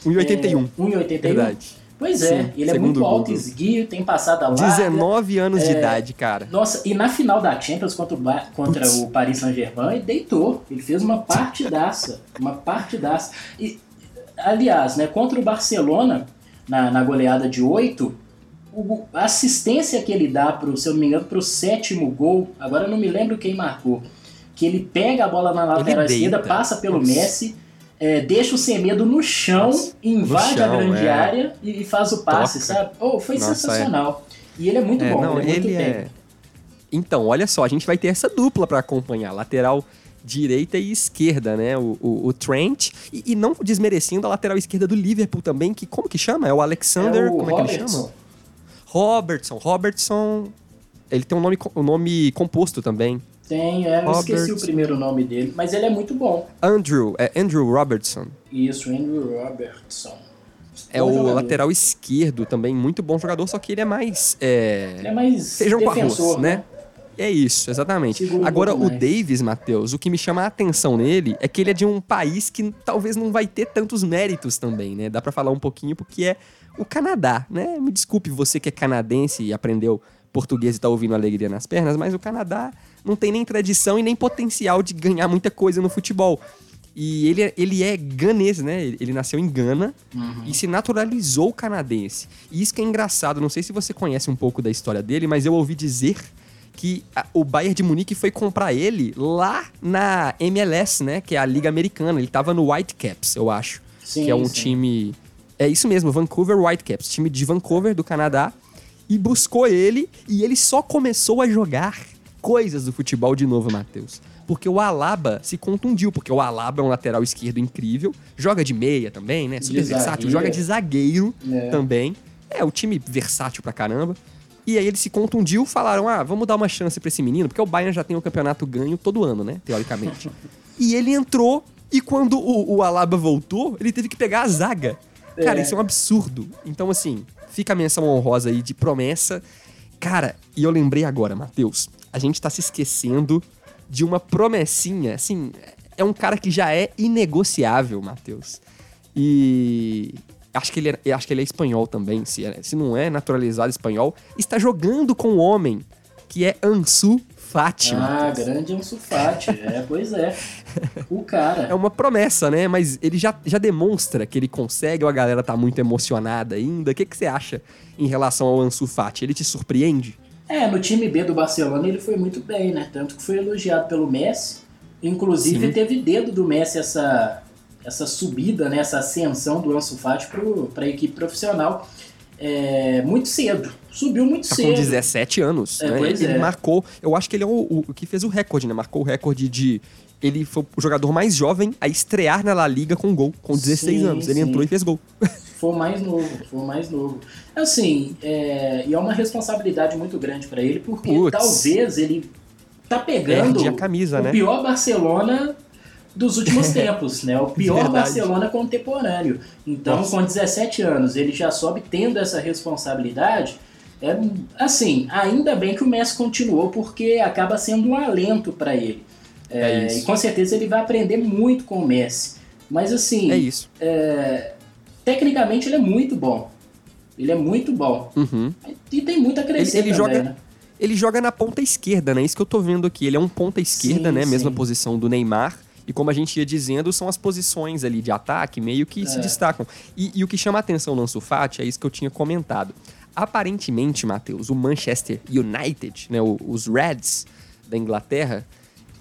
1,81. É, 1,81m? Verdade. Pois é, Sim, ele é muito o alto, Google. esguio, tem passada larga. 19 anos de É. idade, cara. Nossa, e na final da Champions contra o, Ba- contra o Paris Saint-Germain, ele deitou. Ele fez uma partidaça. uma partidaça. E, aliás, né, contra o Barcelona, na, na goleada de 8, o, a assistência que ele dá, pro, se eu não me engano, pro sétimo gol, agora eu não me lembro quem marcou, que ele pega a bola na lateral esquerda, passa pelo. Messi, é, deixa o Semedo no chão, Nossa, invade no a chão, grande é. área e, e faz o passe, Toca. sabe? Oh, foi Nossa, sensacional. E ele é muito É, bom, não, ele é muito ele é. técnico. Então, olha só, a gente vai ter essa dupla pra acompanhar, lateral direita e esquerda, né? O, o, o Trent e, e não desmerecendo a lateral esquerda do Liverpool também, que como que chama? É o Alexander, É o como é que ele Robertson. chama? Robertson. Robertson, ele tem um nome, um nome composto também. Tem, é, eu esqueci o primeiro nome dele, mas ele é muito bom. Andrew, é Andrew Robertson. Isso, Andrew Robertson. É Bom o jogador. lateral esquerdo também, muito bom jogador, só que ele é mais. é, Ele é mais Feijão com arroz, né? É isso, exatamente. Segura um Agora, o. Davis, Matheus, o que me chama a atenção nele é que ele é de um país que talvez não vai ter tantos méritos também, né? Dá pra falar um pouquinho porque é o Canadá, né? Me desculpe você que é canadense e aprendeu português e tá ouvindo Alegria nas Pernas, mas o Canadá não tem nem tradição e nem potencial de ganhar muita coisa no futebol. E ele, é- ele é ganês, né? Ele nasceu em Gana e se naturalizou canadense. E isso que é engraçado, não sei se você conhece um pouco da história dele, mas eu ouvi dizer que a- o Bayern de Munique foi comprar ele lá na MLS, né? Que é a Liga Americana. Ele tava no Whitecaps, eu acho. Sim, que é um sim. time. É isso mesmo, Vancouver Whitecaps, time de Vancouver, do Canadá. E buscou ele e ele só começou a jogar coisas do futebol de novo, Matheus. Porque o Alaba se contundiu, porque o Alaba é um lateral esquerdo incrível, joga de meia também, né? Super De versátil, zagueiro. joga de zagueiro É. também. É, o time versátil pra caramba. E aí ele se contundiu, falaram: ah, vamos dar uma chance pra esse menino, porque o Bayern já tem o campeonato ganho todo ano, né? Teoricamente. *laughs* e ele entrou, e quando o, o Alaba voltou, ele teve que pegar a zaga. Cara, É. isso é um absurdo. Então, assim, fica a menção honrosa aí de promessa. Cara, e eu lembrei agora, Matheus, a gente tá se esquecendo de uma promessinha, assim, é um cara que já é inegociável, Matheus. E acho que ele é, acho que ele é espanhol também, se, é- se não é naturalizado espanhol, está jogando com um homem que é Ansu Fati. Ah, Matheus. grande Ansu Fati. é, pois é. *laughs* O cara. É uma promessa, né? Mas ele já, já demonstra que ele consegue ou a galera tá muito emocionada ainda? O que, que você acha em relação ao Ansu Fati? Ele te surpreende? É, no time B do Barcelona ele foi muito bem, né? Tanto que foi elogiado pelo Messi. Inclusive Sim. teve dedo do Messi essa, essa subida, né? essa ascensão do Ansu Fati para a equipe profissional é, muito cedo. Subiu muito Tá cedo. com 17 anos, É, né? ele é. marcou, eu acho que ele é o, o- o que fez o recorde, né? Marcou o recorde de ele foi o jogador mais jovem a estrear na La Liga com gol, com 16 Sim, anos. Ele sim. entrou e fez gol. *laughs* Foi o mais novo, foi o mais novo. Assim, é, e é uma responsabilidade muito grande para ele, porque Putz. talvez ele tá pegando camisa, o né? pior Barcelona dos últimos *laughs* tempos, né? O pior Verdade. Barcelona contemporâneo. Então, Nossa. com 17 anos, ele já sobe tendo essa responsabilidade. É, assim, ainda bem que o Messi continuou, porque acaba sendo um alento para ele. É É, isso. E com certeza ele vai aprender muito com o Messi. Mas assim, É isso. Tecnicamente ele é muito bom. Ele é muito bom. Uhum. E tem muito a crescer Ele- ele também, joga- né? Ele joga na ponta esquerda, né? Isso que eu tô vendo aqui. Ele é um ponta esquerda, Sim, né? Mesma sim. posição do Neymar. E como a gente ia dizendo, são as posições ali de ataque meio que se É. destacam. E, e o que chama a atenção no Ansu Fati é isso que eu tinha comentado. Aparentemente, Matheus, o Manchester United, né? os Reds da Inglaterra,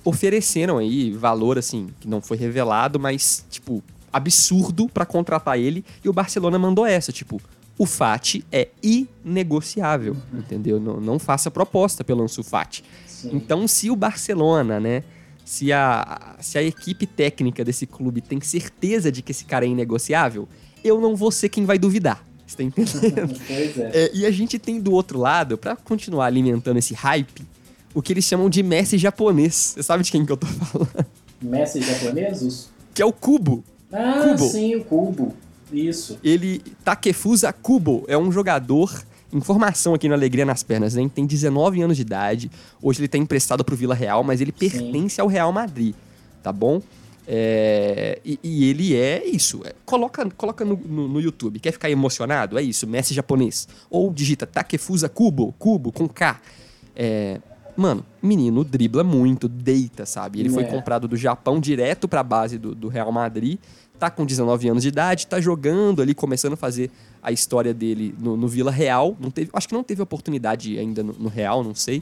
ofereceram aí valor, assim, que não foi revelado, mas, tipo, absurdo pra contratar ele. E o Barcelona mandou essa, tipo, o Fati é inegociável, entendeu? Não, não faça proposta pelo Ansu Fati. Sim. Então, se o Barcelona, né, se a, se a equipe técnica desse clube tem certeza de que esse cara é inegociável, eu não vou ser quem vai duvidar. Você tá entendendo? *laughs* Pois é. É, e a gente tem do outro lado, pra continuar alimentando esse hype, o que eles chamam de Messi japonês. Você sabe de quem que eu tô falando? Messi japonesos? Que é o Kubo. Ah, Kubo. sim, o Cubo. Isso. Ele, Takefusa Kubo, é um jogador, informação aqui no Alegria nas Pernas, né? Tem 19 anos de idade. Hoje ele tá emprestado pro Vila Real, mas ele pertence ao Real Madrid, tá bom? É, e, e ele é isso. é, coloca coloca no, no- no YouTube. Quer ficar emocionado? É isso, Messi japonês. Ou digita Takefusa Kubo, Kubo com K. É, Mano, menino dribla muito, deita, sabe? Ele foi É. comprado do Japão direto pra base do, do Real Madrid. Tá com 19 anos de idade, tá jogando ali, começando a fazer a história dele no, no Vila Real. Não teve, acho que não teve oportunidade ainda no, no Real, não sei.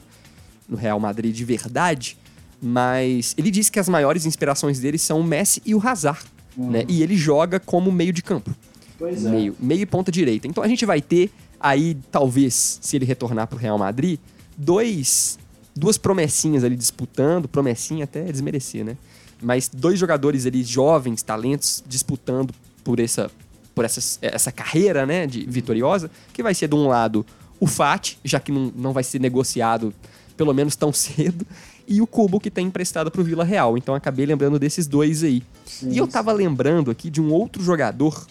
No Real Madrid de verdade. Mas ele disse que as maiores inspirações dele são o Messi e o Hazard. Né? E ele joga como meio de campo. Pois é. Meio, meio e ponta direita. Então a gente vai ter aí, talvez, se ele retornar pro Real Madrid, dois, duas promessinhas ali disputando, promessinha até desmerecer, né? Mas dois jogadores ali, jovens, talentos, disputando por essa, por essa, essa carreira, né, de vitoriosa, que vai ser de um lado o Fati, já que não, não vai ser negociado pelo menos tão *laughs* cedo, e o Cubo que tá emprestado pro Vila Real. Então acabei lembrando desses dois aí. Sim, e eu tava lembrando aqui de um outro jogador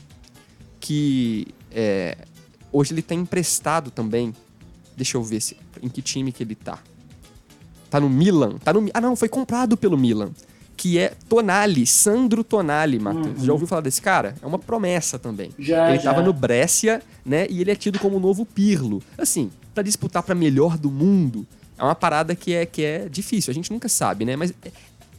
que é, hoje ele tá emprestado também. Deixa eu ver se, em que time que ele tá. Tá no Milan. Tá no, ah, não, foi comprado pelo Milan. Que é Tonali, Sandro Tonali, Matheus. Uhum. Já ouviu falar desse cara? É uma promessa também. Já, ele já. tava no Brescia, né? E ele é tido como o novo Pirlo. Assim, pra disputar pra melhor do mundo, é uma parada que é, que é difícil. A gente nunca sabe, né? Mas é,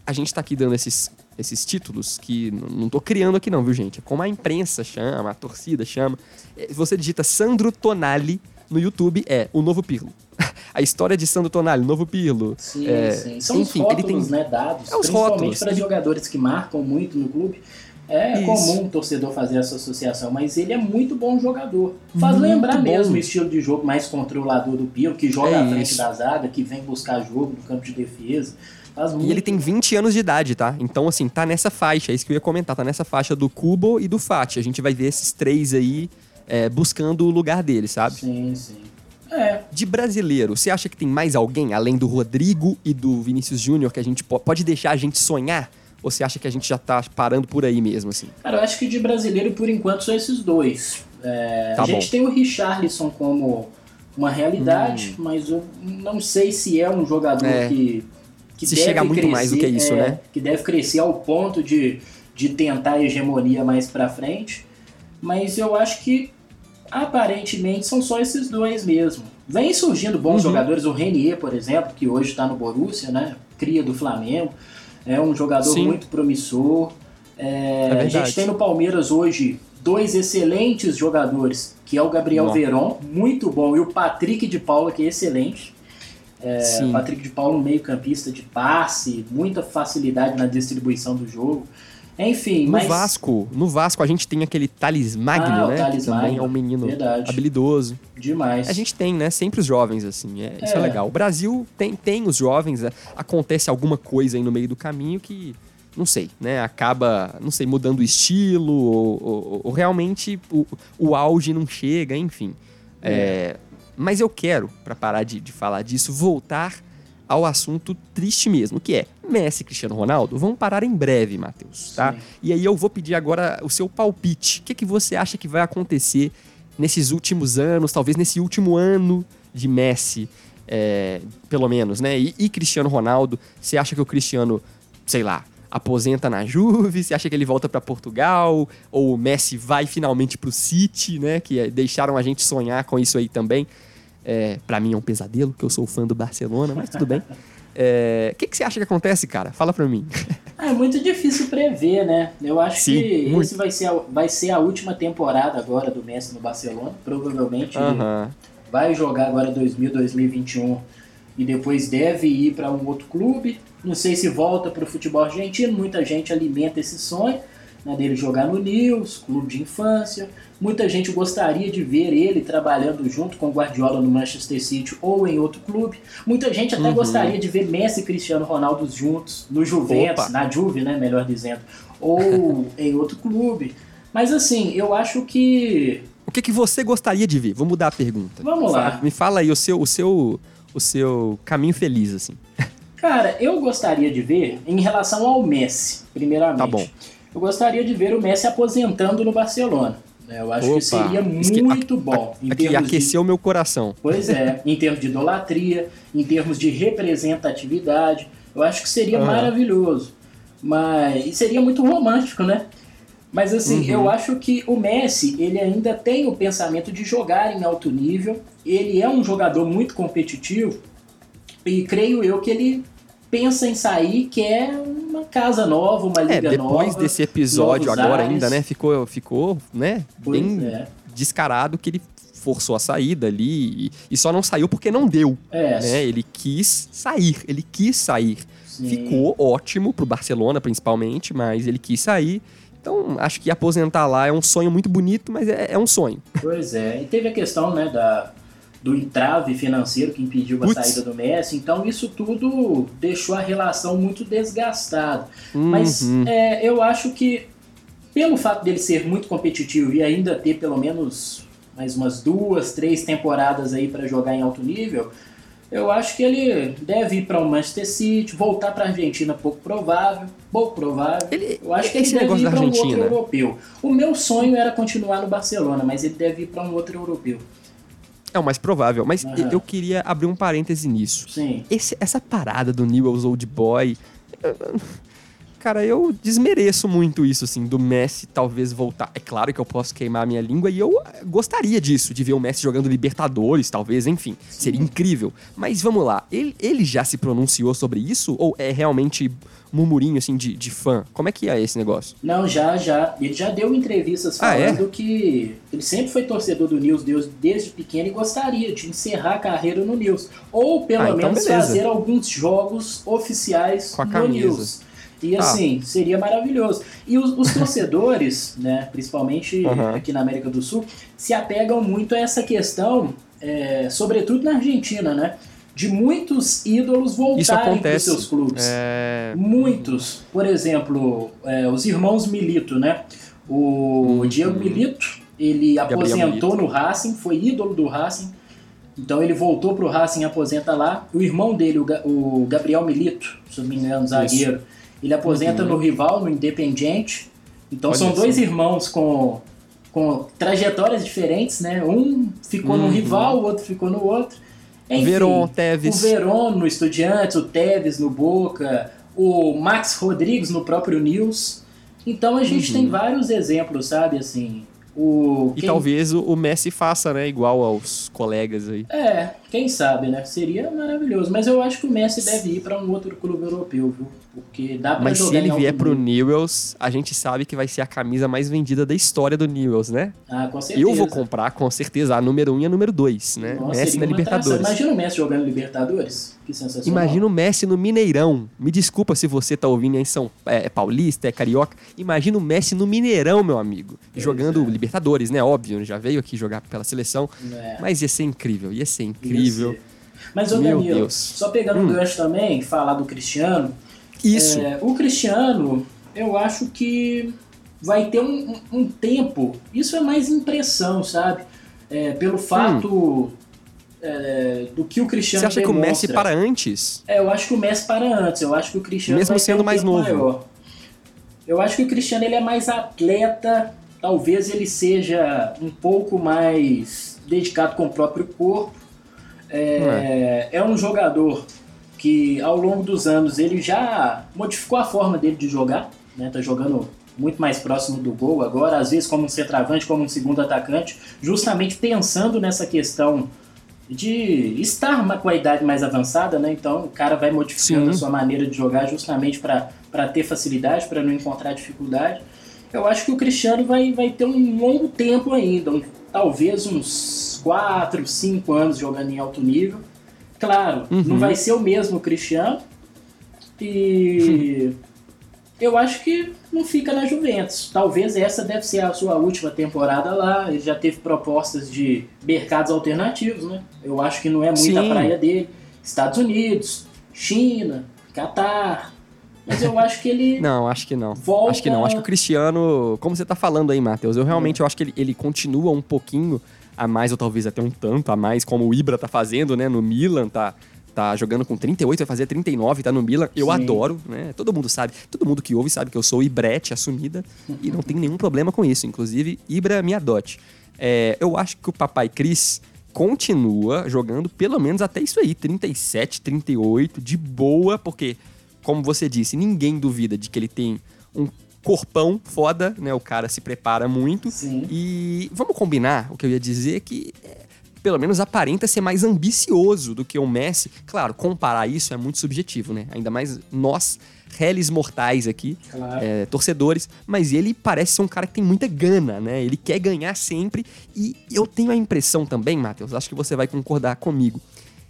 a gente tá aqui dando esses, esses títulos que não tô criando aqui não, viu, gente? É como a imprensa chama, a torcida chama. É, Você digita Sandro Tonali no YouTube, é o novo Pirlo. *laughs* a história de Sandro Tonali, novo Pirlo. Sim, É, sim. São enfim, os ele tem rótulos, né, dados, É, os principalmente rótulos. para Ele- jogadores que marcam muito no clube. É Isso. comum o torcedor fazer essa associação, mas ele é muito bom jogador. Faz Muito lembrar bom. mesmo o estilo de jogo mais controlador do Piro, que joga É à frente isso. da zaga, que vem buscar jogo no campo de defesa. Faz E ele tem 20 anos de idade, tá? Então, assim, tá nessa faixa, é isso que eu ia comentar, tá nessa faixa do Kubo e do Fati. A gente vai ver esses três aí é, buscando o lugar dele, sabe? Sim, sim. É, De brasileiro, você acha que tem mais alguém, além do Rodrigo e do Vinícius Júnior, que a gente po- pode deixar a gente sonhar? Ou você acha que a gente já tá parando por aí mesmo, assim? cara, eu acho que de brasileiro, por enquanto, são esses dois. É, Tá a gente bom. tem o Richarlison como uma realidade, mas eu não sei se é um jogador Hum. É. que, que Se deve chega muito crescer, mais do que isso, é, né? Que deve crescer ao ponto de, de tentar a hegemonia mais pra frente. Mas eu acho que aparentemente são só esses dois mesmo. Vem surgindo bons Uhum. jogadores, o Renier, por exemplo, que hoje está no Borussia, né? Cria do Flamengo. É um jogador Sim. muito promissor. É, É a gente tem no Palmeiras hoje dois excelentes jogadores, que é o Gabriel Nó. Veron, muito bom, e o Patrick de Paula, que é excelente. É, Sim. Patrick de Paula, um meio-campista de passe, muita facilidade na distribuição do jogo. Enfim, No mas. Vasco, no Vasco a gente tem aquele Thales Magno, Ah, né? Thales que também Magno, é um menino Verdade. habilidoso. Demais. A gente tem, né? Sempre os jovens, assim. É, Isso é É. legal. O Brasil tem, tem os jovens, é, acontece alguma coisa aí no meio do caminho que, não sei, né? Acaba, não sei, mudando o estilo, ou, ou- ou realmente o, o auge não chega, enfim. É, mas eu quero, pra parar de, de falar disso, voltar ao assunto triste mesmo, que é Messi e Cristiano Ronaldo vão parar em breve, Matheus, tá? Sim. E aí eu vou pedir agora o seu palpite. O que, que você acha que vai acontecer nesses últimos anos, talvez nesse último ano de Messi, é, pelo menos, né? E, e Cristiano Ronaldo, você acha que o Cristiano, sei lá, aposenta na Juve? Você acha que ele volta pra Portugal? Ou o Messi vai finalmente pro City, né? Que é, deixaram a gente sonhar com isso aí também. É, para mim é um pesadelo, que eu sou fã do Barcelona, mas tudo bem. É, O que, que você acha que acontece, cara? Fala pra mim. Ah, é muito difícil prever, né? Eu acho Sim, que muito. esse vai ser, a, vai ser a última temporada agora do Messi no Barcelona. Provavelmente Aham. vai jogar agora 2000, 2021 e depois deve ir para um outro clube. Não sei se volta para o futebol argentino. Muita gente alimenta esse sonho né, dele jogar no Nils, clube de infância. Muita gente gostaria de ver ele trabalhando junto com o Guardiola no Manchester City ou em outro clube. Muita gente até Uhum. gostaria de ver Messi e Cristiano Ronaldo juntos no Juventus, Opa. na Juve, né, melhor dizendo, ou *laughs* em outro clube. Mas assim, eu acho que O que, que você gostaria de ver? Vou mudar a pergunta. Vamos lá. Me fala aí o seu, o seu, o seu caminho feliz, assim. *laughs* Cara, eu gostaria de ver, em relação ao Messi, primeiramente. Tá bom. Eu gostaria de ver o Messi aposentando no Barcelona. Né? Eu acho que Opa, seria que- muito bom. em Aqui termos de- aqueceu meu coração. Pois é, em termos de idolatria, em termos de representatividade. Eu acho que seria Aham. maravilhoso. Mas e seria muito romântico, né? Mas assim, Uhum. eu acho que o Messi, ele ainda tem o pensamento de jogar em alto nível. Ele é um jogador muito competitivo. E creio eu que ele pensa em sair, quer uma casa nova, uma É, liga nova. depois desse episódio agora ares. ainda, né? Ficou, ficou né? Pois bem é. descarado que ele forçou a saída ali e, e só não saiu porque não deu. É, né? Ele quis sair, ele quis sair. sim. Ficou ótimo pro Barcelona, principalmente, mas ele quis sair. Então, acho que aposentar lá é um sonho muito bonito, mas é, é um sonho. Pois é, e teve a questão né, da, do entrave financeiro que impediu a Putz. saída do Messi, então isso tudo deixou a relação muito desgastada. Mas Uhum. é, eu acho que, pelo fato dele ser muito competitivo e ainda ter pelo menos mais umas duas, três temporadas aí para jogar em alto nível, eu acho que ele deve ir para o Manchester City, voltar para a Argentina, pouco provável, pouco provável. Ele- eu acho que ele deve ir para um outro europeu. O meu sonho era continuar no Barcelona, mas ele deve ir para um outro europeu. É o mais provável. Mas Aham. eu queria abrir um parêntese nisso. Sim. Esse- essa parada do Newell's Old Boy. Cara, eu desmereço muito isso, assim, do Messi talvez voltar. É claro que eu posso queimar a minha língua e eu eh, gostaria disso, de ver o Messi jogando Libertadores, talvez, enfim. Seria incrível. Mas vamos lá, ele, ele já se pronunciou sobre isso? Ou é realmente murmurinho, assim, de, de fã? Como é que é esse negócio? Não, já, já. Ele já deu entrevistas Ah, é? falando que ele sempre foi torcedor do News Deus desde pequeno e gostaria de encerrar a carreira no News. Ou pelo Ah, então menos beleza. fazer alguns jogos oficiais Com a no camisa. News. E Tá. assim, seria maravilhoso. E os, os *laughs* torcedores, né, principalmente Aham. aqui na América do Sul, se apegam muito a essa questão, é, sobretudo na Argentina, né? De muitos ídolos Isso voltarem para seus clubes. É. Muitos. Por exemplo, é, os irmãos Milito, né? O Diego Milito, ele Uhum. Gabriel aposentou Milito. no Racing, foi ídolo do Racing. Então ele voltou pro Racing e aposenta lá. O irmão dele, o, Ga- o Gabriel Milito, se eu não me engano, zagueiro, ele aposenta no rival, no Independiente. Então Uhum. Olha são dois irmãos com, com trajetórias diferentes, né? Um ficou no Uhum. rival, o outro ficou no outro. Enfim, Veron, Tevez. o Veron no Estudiantes, o Tevez no Boca, o Max Rodrigues no próprio News. Então a gente tem vários exemplos, sabe, assim. O, Uhum. E quem- talvez o, o Messi faça, né? Igual aos colegas aí. É, quem sabe, né? Seria maravilhoso. Mas eu acho que o Messi deve ir para um outro clube europeu, viu? Porque dá pra Mas jogar se ele vier pro. Newells, a gente sabe que vai ser a camisa mais vendida da história do Newells, né? Ah, com certeza. Eu vou comprar, com certeza, a número 1 um e a número 2, né? Nossa, Messi na. Libertadores. Imagina o Messi jogando Libertadores. Que sensacional. Imagina o Messi no Mineirão. Me desculpa se você tá ouvindo aí em São é, é paulista, é carioca. Imagina o Messi no Mineirão, meu amigo. Pois jogando é. Libertadores, né? Óbvio, já veio aqui jogar pela seleção. É. Mas ia ser incrível, ia ser incrível. Ser. Mas, ô Meu Danilo, Deus. só pegando um Hum. gancho também, falar do Cristiano. Isso. É, o Cristiano, eu acho que vai ter um, um- um tempo. Isso é mais impressão, sabe? É, pelo fato é, do que o Cristiano Você acha que o demonstra. Messi para antes? É, eu acho que o Messi para antes. Eu acho que o Cristiano Mesmo sendo um mais novo. maior. Eu acho que o Cristiano ele é mais atleta. Talvez ele seja um pouco mais dedicado com o próprio corpo. É, é um jogador que ao longo dos anos ele já modificou a forma dele de jogar, né? Tá jogando muito mais próximo do gol agora, às vezes como um centroavante, como um segundo atacante, justamente pensando nessa questão de estar uma- com a idade mais avançada, né? Então o cara vai modificando Sim. a sua maneira de jogar justamente para ter facilidade, para não encontrar dificuldade. Eu acho que o Cristiano vai, vai ter um longo tempo ainda, um- talvez uns 4, 5 anos jogando em alto nível. Claro, Uhum. não vai ser o mesmo Cristiano. E *laughs* eu acho que não fica na Juventus. Talvez essa deve ser a sua última temporada lá. Ele já teve propostas de mercados alternativos, né? Eu acho que não é muito a Sim. praia dele. Estados Unidos, China, Catar. Mas eu acho que ele Não, acho que não. volta. Acho que não. Acho que o Cristiano, como você tá falando aí, Matheus, eu realmente eu acho que ele, ele continua um pouquinho a mais, ou talvez até um tanto a mais, como o Ibra tá fazendo, né? No Milan, tá, tá jogando com 38, vai fazer 39, tá no Milan. Eu Sim. adoro, né? Todo mundo sabe, todo mundo que ouve sabe que eu sou Ibrete assumida e não tem nenhum problema com isso. Inclusive, Ibra me adote. É, eu acho que o papai Cris continua jogando pelo menos até isso aí, 37, 38, de boa, porque, como você disse, ninguém duvida de que ele tem um corpão foda, né? O cara se prepara muito. Sim. E vamos combinar, o que eu ia dizer é que é, pelo menos aparenta ser mais ambicioso do que o Messi. Claro, comparar isso é muito subjetivo, né? Ainda mais nós, réis mortais aqui, Claro. é, torcedores, mas ele parece ser um cara que tem muita gana, né? Ele quer ganhar sempre e eu tenho a impressão também, Matheus, acho que você vai concordar comigo,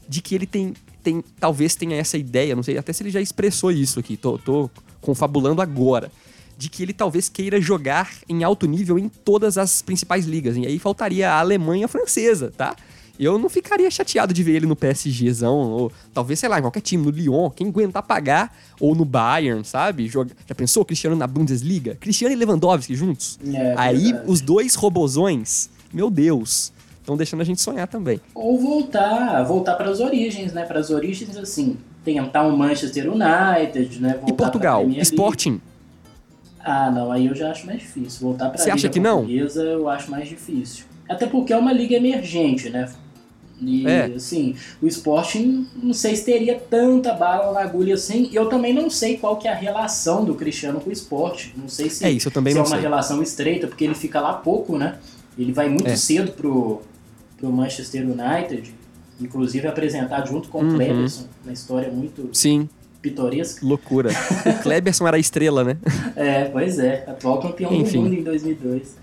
de que ele tem, tem talvez tenha essa ideia, não sei até se ele já expressou isso aqui, tô, tô confabulando agora, de que ele talvez queira jogar em alto nível em todas as principais ligas, e aí faltaria a Alemanha a francesa, tá? Eu não ficaria chateado de ver ele no PSGzão, ou talvez, sei lá, em qualquer time, no Lyon, quem aguentar pagar, ou no Bayern, sabe? Joga... Já pensou Cristiano na Bundesliga? Cristiano e Lewandowski juntos? É, Aí, verdade. os dois robozões, meu Deus, estão deixando a gente sonhar também. Ou voltar, voltar para as origens, né? Para as origens, assim, tentar um Manchester United, né? Voltar E Portugal. Sporting, Ah, não, aí eu já acho mais difícil. Voltar para Você acha que não? eu acho mais difícil. Até porque é uma liga emergente, né? E, É. assim, o Sporting, não sei se teria tanta bala na agulha assim. E eu também não sei qual que é a relação do Cristiano com o esporte. Não sei se, É isso, eu também se não é uma sei. relação estreita, porque ele fica lá pouco, né? Ele vai muito É. cedo pro, pro Manchester United. Inclusive apresentado junto com Uhum. o Cleberson, uma história muito sim, pitoresca. loucura. o *laughs* Kleberson era a estrela, né? É, pois é, atual campeão Enfim. do mundo em 2002.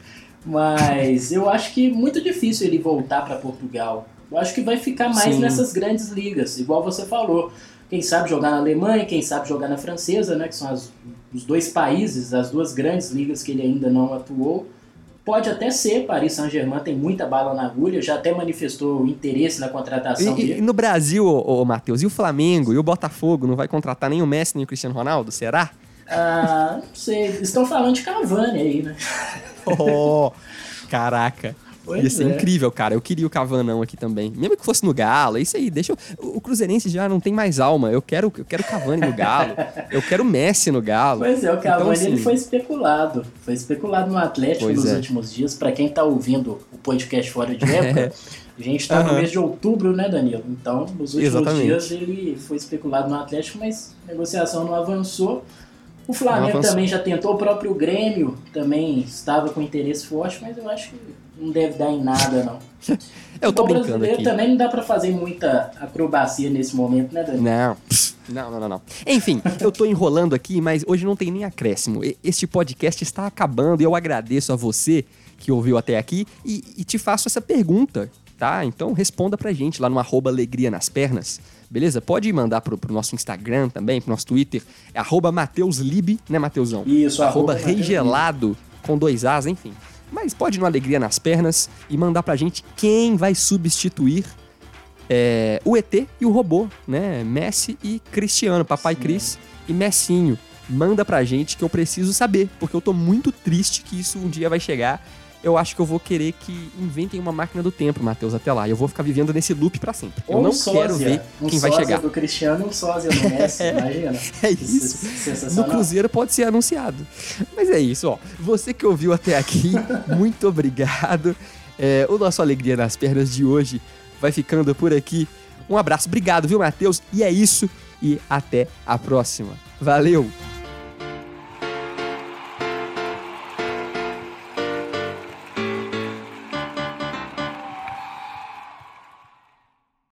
Mas eu acho que muito difícil ele voltar para Portugal. Eu acho que vai ficar mais Sim. nessas grandes ligas, igual você falou. Quem sabe jogar na Alemanha, quem sabe jogar na francesa, né, que são as- os dois países, as duas grandes ligas que ele ainda não atuou. Pode até ser, Paris Saint-Germain tem muita bala na agulha, já até manifestou interesse na contratação E, e- e dele. no Brasil, ô, ô Matheus, e o Flamengo e o Botafogo não vai contratar nem o Messi nem o Cristiano Ronaldo? Será? Ah, não sei, estão falando de Cavani aí, né? *laughs* Oh, caraca. Pois Ia ser é. incrível, cara. Eu queria o Cavanão aqui também. Mesmo que fosse no Galo, é isso aí. Deixa eu... O Cruzeirense já não tem mais alma. Eu quero, eu quero Cavani no Galo. Eu quero o Messi no Galo. Pois é, o Cavani Então, assim, ele foi especulado. Foi especulado no Atlético Pois nos é. últimos dias. Pra quem tá ouvindo o podcast fora de *laughs* época, a gente tá no Aham. mês de outubro, né, Danilo? Então, nos últimos Exatamente. dias ele foi especulado no Atlético, mas a negociação não avançou. O Flamengo também já tentou, o próprio Grêmio também estava com interesse forte, mas eu acho que não deve dar em nada, não. *laughs* Eu tô O brincando aqui. também não dá pra fazer muita acrobacia nesse momento, né, Danilo? Não. Não, não, não, não. Enfim, eu tô enrolando aqui, mas hoje não tem nem acréscimo. Este podcast está acabando e eu agradeço a você que ouviu até aqui e, e te faço essa pergunta, tá? Então responda pra gente lá no arroba alegria nas pernas, beleza? Pode mandar pro, pro nosso Instagram também, pro nosso Twitter, é arroba mateuslib, né, Mateusão? Isso, arroba arroba reigelado, com dois As, enfim. Mas pode ir no Alegria nas Pernas e mandar pra gente quem vai substituir é, o ET e o robô, né? Messi e Cristiano, Papai Cris e Messinho. Manda pra gente que eu preciso saber, porque eu tô muito triste que isso um dia vai chegar. Eu acho que eu vou querer que inventem uma máquina do tempo, Matheus, até lá. Eu vou ficar vivendo nesse loop pra sempre. Eu Ou não um sósia, quero ver um quem vai chegar. do Cristiano um sósia do Messi, *laughs* imagina. É isso. No Sensacional. Cruzeiro pode ser anunciado. Mas é isso, ó. Você que ouviu até aqui, *laughs* muito obrigado. É, o nosso Alegria nas Pernas de hoje vai ficando por aqui. Um abraço, obrigado, viu, Matheus? E é isso, e até a próxima. Valeu!